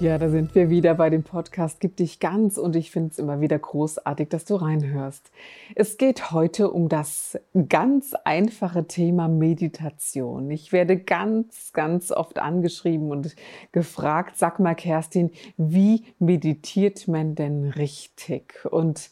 Ja, da sind wir wieder bei dem Podcast Gib dich ganz und ich finde es immer wieder großartig, dass du reinhörst. Es geht heute um das ganz einfache Thema Meditation. Ich werde ganz, ganz oft angeschrieben und gefragt, sag mal Kerstin, wie meditiert man denn richtig? Und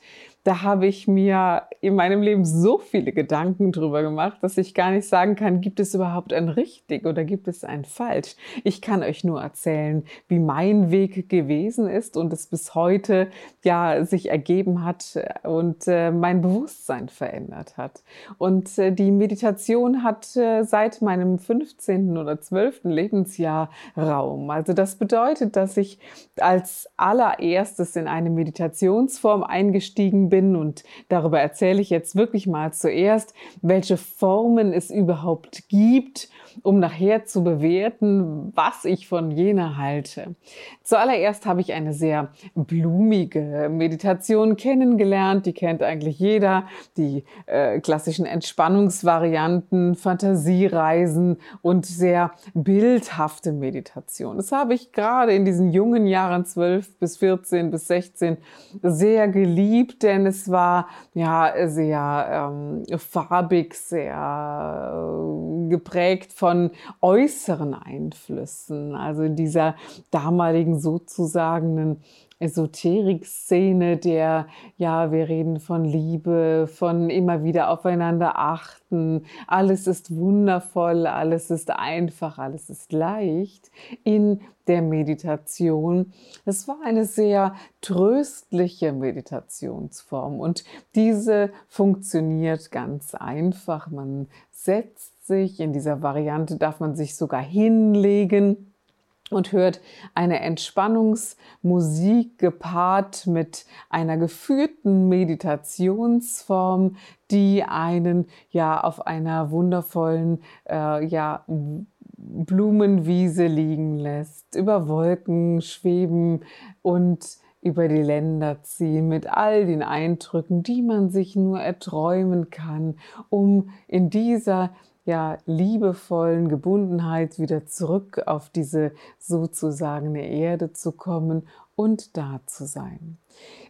da habe ich mir in meinem Leben so viele Gedanken drüber gemacht, dass ich gar nicht sagen kann, gibt es überhaupt ein richtig oder gibt es ein falsch. Ich kann euch nur erzählen, wie mein Weg gewesen ist und es bis heute ja sich ergeben hat und äh, mein Bewusstsein verändert hat. Und äh, die Meditation hat äh, seit meinem 15. oder 12. Lebensjahr Raum. Also das bedeutet, dass ich als allererstes in eine Meditationsform eingestiegen bin, bin. Und darüber erzähle ich jetzt wirklich mal zuerst, welche Formen es überhaupt gibt, um nachher zu bewerten, was ich von jener halte. Zuallererst habe ich eine sehr blumige Meditation kennengelernt. Die kennt eigentlich jeder. Die äh, klassischen Entspannungsvarianten, Fantasiereisen und sehr bildhafte Meditation. Das habe ich gerade in diesen jungen Jahren 12 bis 14 bis 16 sehr geliebt, denn es war ja sehr ähm, farbig, sehr äh, geprägt von äußeren Einflüssen. Also dieser damaligen sozusagen Esoterik-Szene, der, ja, wir reden von Liebe, von immer wieder aufeinander achten, alles ist wundervoll, alles ist einfach, alles ist leicht in der Meditation. Es war eine sehr tröstliche Meditationsform und diese funktioniert ganz einfach. Man setzt sich, in dieser Variante darf man sich sogar hinlegen und hört eine Entspannungsmusik gepaart mit einer geführten Meditationsform, die einen ja auf einer wundervollen äh, ja Blumenwiese liegen lässt, über Wolken schweben und über die Länder ziehen mit all den Eindrücken, die man sich nur erträumen kann, um in dieser ja, liebevollen Gebundenheit wieder zurück auf diese sozusagen Erde zu kommen und da zu sein.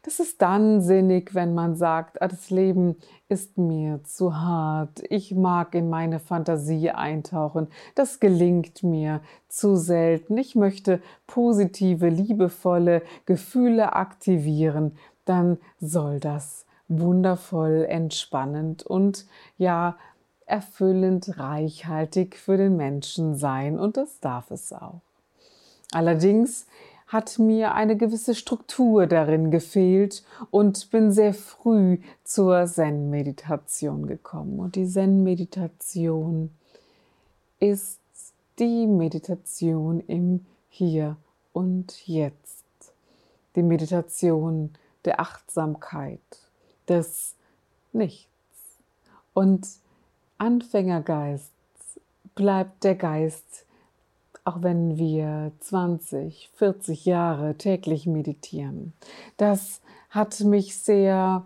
Das ist dann sinnig, wenn man sagt, ah, das Leben ist mir zu hart, ich mag in meine Fantasie eintauchen, das gelingt mir zu selten, ich möchte positive, liebevolle Gefühle aktivieren, dann soll das wundervoll, entspannend und ja erfüllend, reichhaltig für den Menschen sein und das darf es auch. Allerdings hat mir eine gewisse Struktur darin gefehlt und bin sehr früh zur Zen-Meditation gekommen. Und die Zen-Meditation ist die Meditation im Hier und Jetzt. Die Meditation der Achtsamkeit, des Nichts. Und Anfängergeist bleibt der Geist, auch wenn wir 20, 40 Jahre täglich meditieren. Das hat mich sehr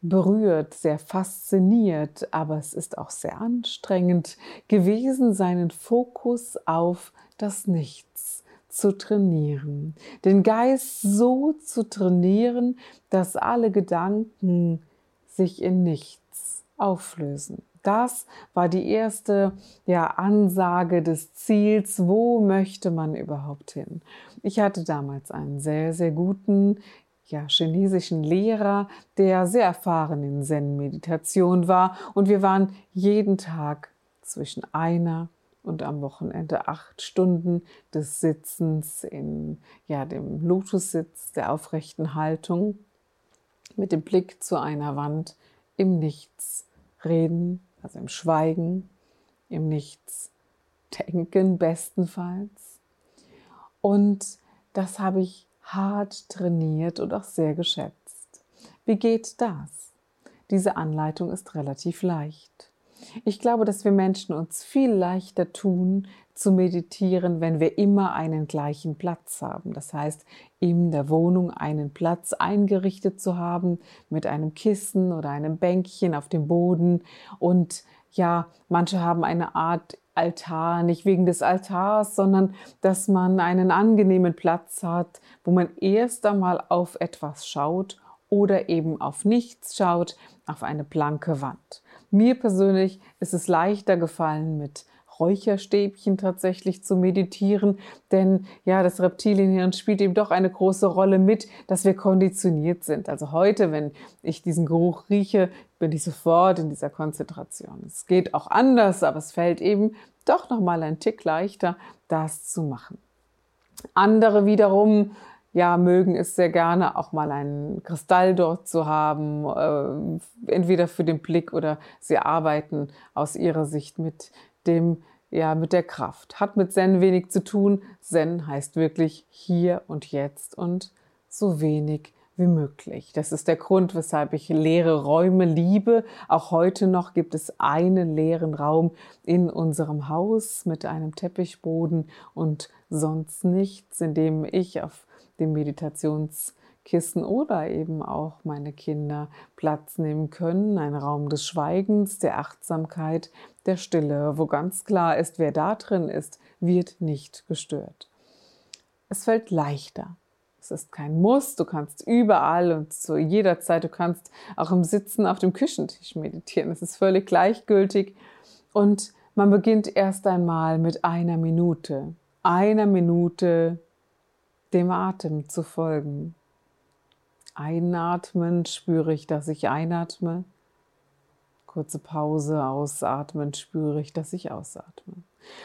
berührt, sehr fasziniert, aber es ist auch sehr anstrengend gewesen, seinen Fokus auf das Nichts zu trainieren. Den Geist so zu trainieren, dass alle Gedanken sich in nichts auflösen. Das war die erste ja, Ansage des Ziels, wo möchte man überhaupt hin. Ich hatte damals einen sehr, sehr guten ja, chinesischen Lehrer, der sehr erfahren in Zen-Meditation war und wir waren jeden Tag zwischen einer und am Wochenende acht Stunden des Sitzens in ja, dem Lotussitz der aufrechten Haltung mit dem Blick zu einer Wand im Nichts reden also im Schweigen, im Nichts denken bestenfalls. Und das habe ich hart trainiert und auch sehr geschätzt. Wie geht das? Diese Anleitung ist relativ leicht. Ich glaube, dass wir Menschen uns viel leichter tun, zu meditieren, wenn wir immer einen gleichen Platz haben. Das heißt, in der Wohnung einen Platz eingerichtet zu haben mit einem Kissen oder einem Bänkchen auf dem Boden. Und ja, manche haben eine Art Altar, nicht wegen des Altars, sondern dass man einen angenehmen Platz hat, wo man erst einmal auf etwas schaut oder eben auf nichts schaut, auf eine blanke Wand. Mir persönlich ist es leichter gefallen, mit Räucherstäbchen tatsächlich zu meditieren, denn ja, das Reptilienhirn spielt eben doch eine große Rolle mit, dass wir konditioniert sind. Also heute, wenn ich diesen Geruch rieche, bin ich sofort in dieser Konzentration. Es geht auch anders, aber es fällt eben doch noch mal ein Tick leichter, das zu machen. Andere wiederum ja, mögen es sehr gerne, auch mal einen Kristall dort zu haben, äh, entweder für den Blick oder sie arbeiten aus ihrer Sicht mit dem, ja, mit der Kraft. Hat mit Zen wenig zu tun. Zen heißt wirklich hier und jetzt und so wenig wie möglich. Das ist der Grund, weshalb ich leere Räume liebe. Auch heute noch gibt es einen leeren Raum in unserem Haus mit einem Teppichboden und sonst nichts, in dem ich auf dem Meditationskissen oder eben auch meine Kinder Platz nehmen können. Ein Raum des Schweigens, der Achtsamkeit, der Stille, wo ganz klar ist, wer da drin ist, wird nicht gestört. Es fällt leichter. Es ist kein Muss, du kannst überall und zu jeder Zeit, du kannst auch im Sitzen auf dem Küchentisch meditieren. Es ist völlig gleichgültig und man beginnt erst einmal mit einer Minute. Einer Minute dem Atem zu folgen. Einatmen spüre ich, dass ich einatme. Kurze Pause, ausatmen spüre ich, dass ich ausatme.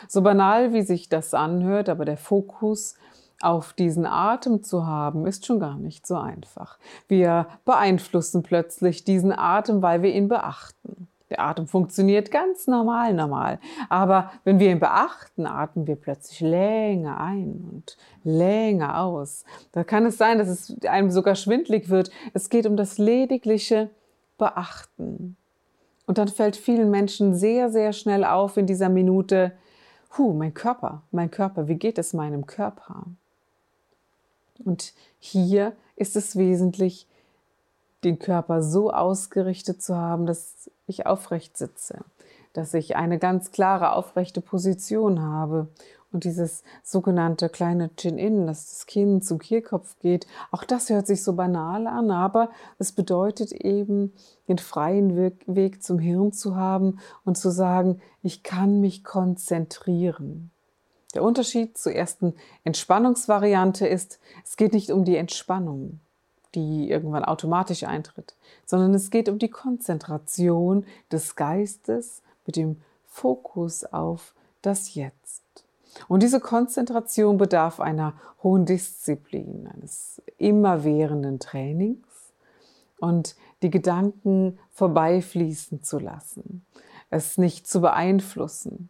So banal, wie sich das anhört, aber der Fokus auf diesen Atem zu haben, ist schon gar nicht so einfach. Wir beeinflussen plötzlich diesen Atem, weil wir ihn beachten. Der Atem funktioniert ganz normal, normal. Aber wenn wir ihn beachten, atmen wir plötzlich länger ein und länger aus. Da kann es sein, dass es einem sogar schwindlig wird. Es geht um das ledigliche Beachten. Und dann fällt vielen Menschen sehr, sehr schnell auf in dieser Minute, huh, mein Körper, mein Körper, wie geht es meinem Körper? Und hier ist es wesentlich, den Körper so ausgerichtet zu haben, dass ich aufrecht sitze, dass ich eine ganz klare aufrechte Position habe und dieses sogenannte kleine Chin-In, dass das Kinn zum Kehlkopf geht, auch das hört sich so banal an, aber es bedeutet eben, den freien Weg zum Hirn zu haben und zu sagen, ich kann mich konzentrieren. Der Unterschied zur ersten Entspannungsvariante ist, es geht nicht um die Entspannung die irgendwann automatisch eintritt, sondern es geht um die Konzentration des Geistes mit dem Fokus auf das Jetzt. Und diese Konzentration bedarf einer hohen Disziplin, eines immerwährenden Trainings und die Gedanken vorbeifließen zu lassen, es nicht zu beeinflussen,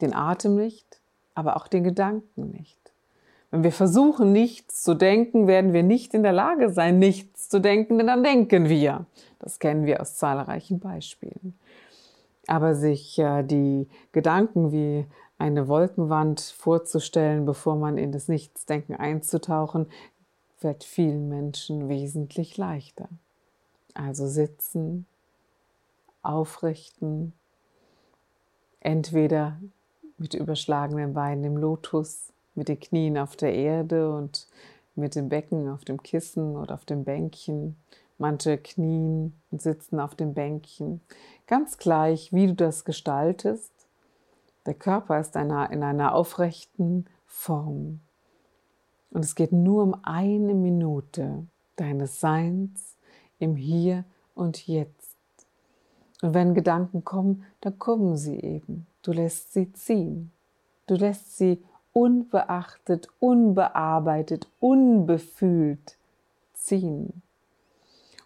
den Atem nicht, aber auch den Gedanken nicht. Wenn wir versuchen, nichts zu denken, werden wir nicht in der Lage sein, nichts zu denken, denn dann denken wir. Das kennen wir aus zahlreichen Beispielen. Aber sich äh, die Gedanken wie eine Wolkenwand vorzustellen, bevor man in das Nichtsdenken einzutauchen, wird vielen Menschen wesentlich leichter. Also sitzen, aufrichten, entweder mit überschlagenen Beinen im Lotus mit den Knien auf der Erde und mit dem Becken auf dem Kissen oder auf dem Bänkchen. Manche knien und sitzen auf dem Bänkchen. Ganz gleich, wie du das gestaltest. Der Körper ist in einer aufrechten Form. Und es geht nur um eine Minute deines Seins im Hier und Jetzt. Und wenn Gedanken kommen, dann kommen sie eben. Du lässt sie ziehen. Du lässt sie unbeachtet, unbearbeitet, unbefühlt ziehen.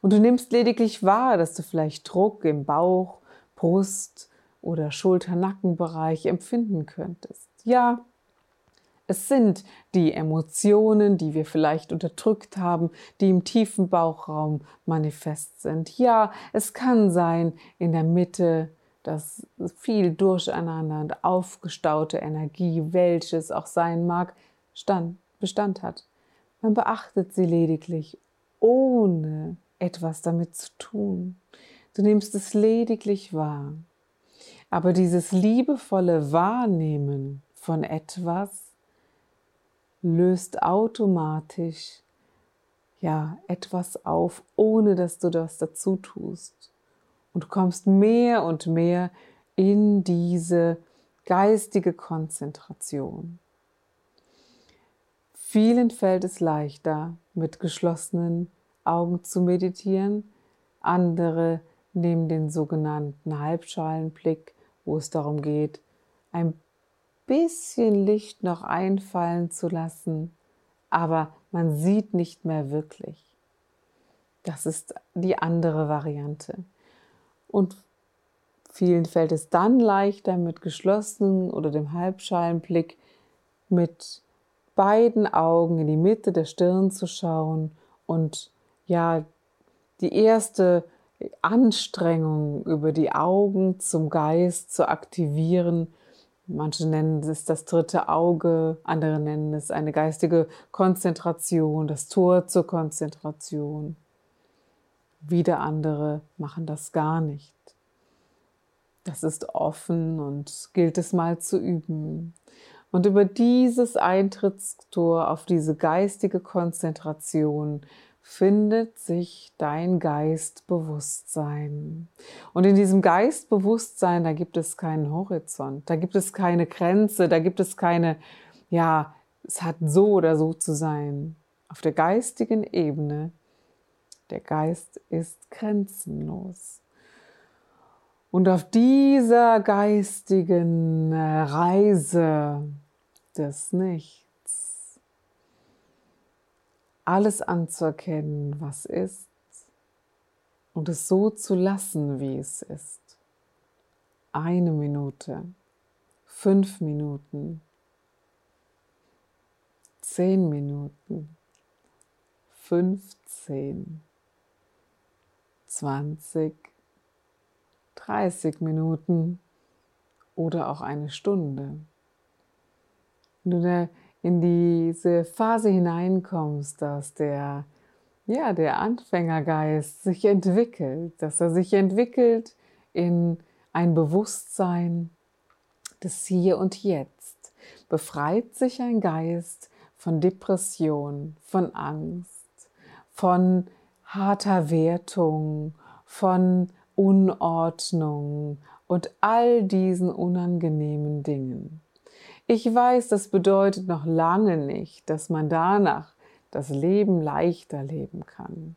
Und du nimmst lediglich wahr, dass du vielleicht Druck im Bauch, Brust oder Schulter-Nackenbereich empfinden könntest. Ja, Es sind die Emotionen, die wir vielleicht unterdrückt haben, die im tiefen Bauchraum manifest sind. Ja, es kann sein in der Mitte, dass viel Durcheinander und aufgestaute Energie, welches auch sein mag, Stand, Bestand hat. Man beachtet sie lediglich, ohne etwas damit zu tun. Du nimmst es lediglich wahr. Aber dieses liebevolle Wahrnehmen von etwas löst automatisch ja etwas auf, ohne dass du das dazu tust. Und du kommst mehr und mehr in diese geistige Konzentration. Vielen fällt es leichter, mit geschlossenen Augen zu meditieren. Andere nehmen den sogenannten Halbschalenblick, wo es darum geht, ein bisschen Licht noch einfallen zu lassen, aber man sieht nicht mehr wirklich. Das ist die andere Variante. Und vielen fällt es dann leichter, mit geschlossenen oder dem Halbschalenblick mit beiden Augen in die Mitte der Stirn zu schauen und ja, die erste Anstrengung über die Augen zum Geist zu aktivieren Manche nennen es das dritte Auge, andere nennen es eine geistige Konzentration, das Tor zur Konzentration. Wieder andere machen das gar nicht. Das ist offen und gilt es mal zu üben. Und über dieses Eintrittstor auf diese geistige Konzentration findet sich dein Geistbewusstsein. Und in diesem Geistbewusstsein, da gibt es keinen Horizont, da gibt es keine Grenze, da gibt es keine, ja, es hat so oder so zu sein. Auf der geistigen Ebene, der Geist ist grenzenlos. Und auf dieser geistigen Reise des Nichts, alles anzuerkennen, was ist und es so zu lassen, wie es ist. Eine Minute, fünf Minuten, zehn Minuten, fünfzehn, zwanzig, dreißig Minuten oder auch eine Stunde. Wenn du in diese Phase hineinkommst, dass der, ja, der Anfängergeist sich entwickelt, dass er sich entwickelt in ein Bewusstsein des Hier und Jetzt, befreit sich ein Geist von Depression, von Angst, von harter Wertung, von Unordnung und all diesen unangenehmen Dingen. Ich weiß, das bedeutet noch lange nicht, dass man danach das Leben leichter leben kann.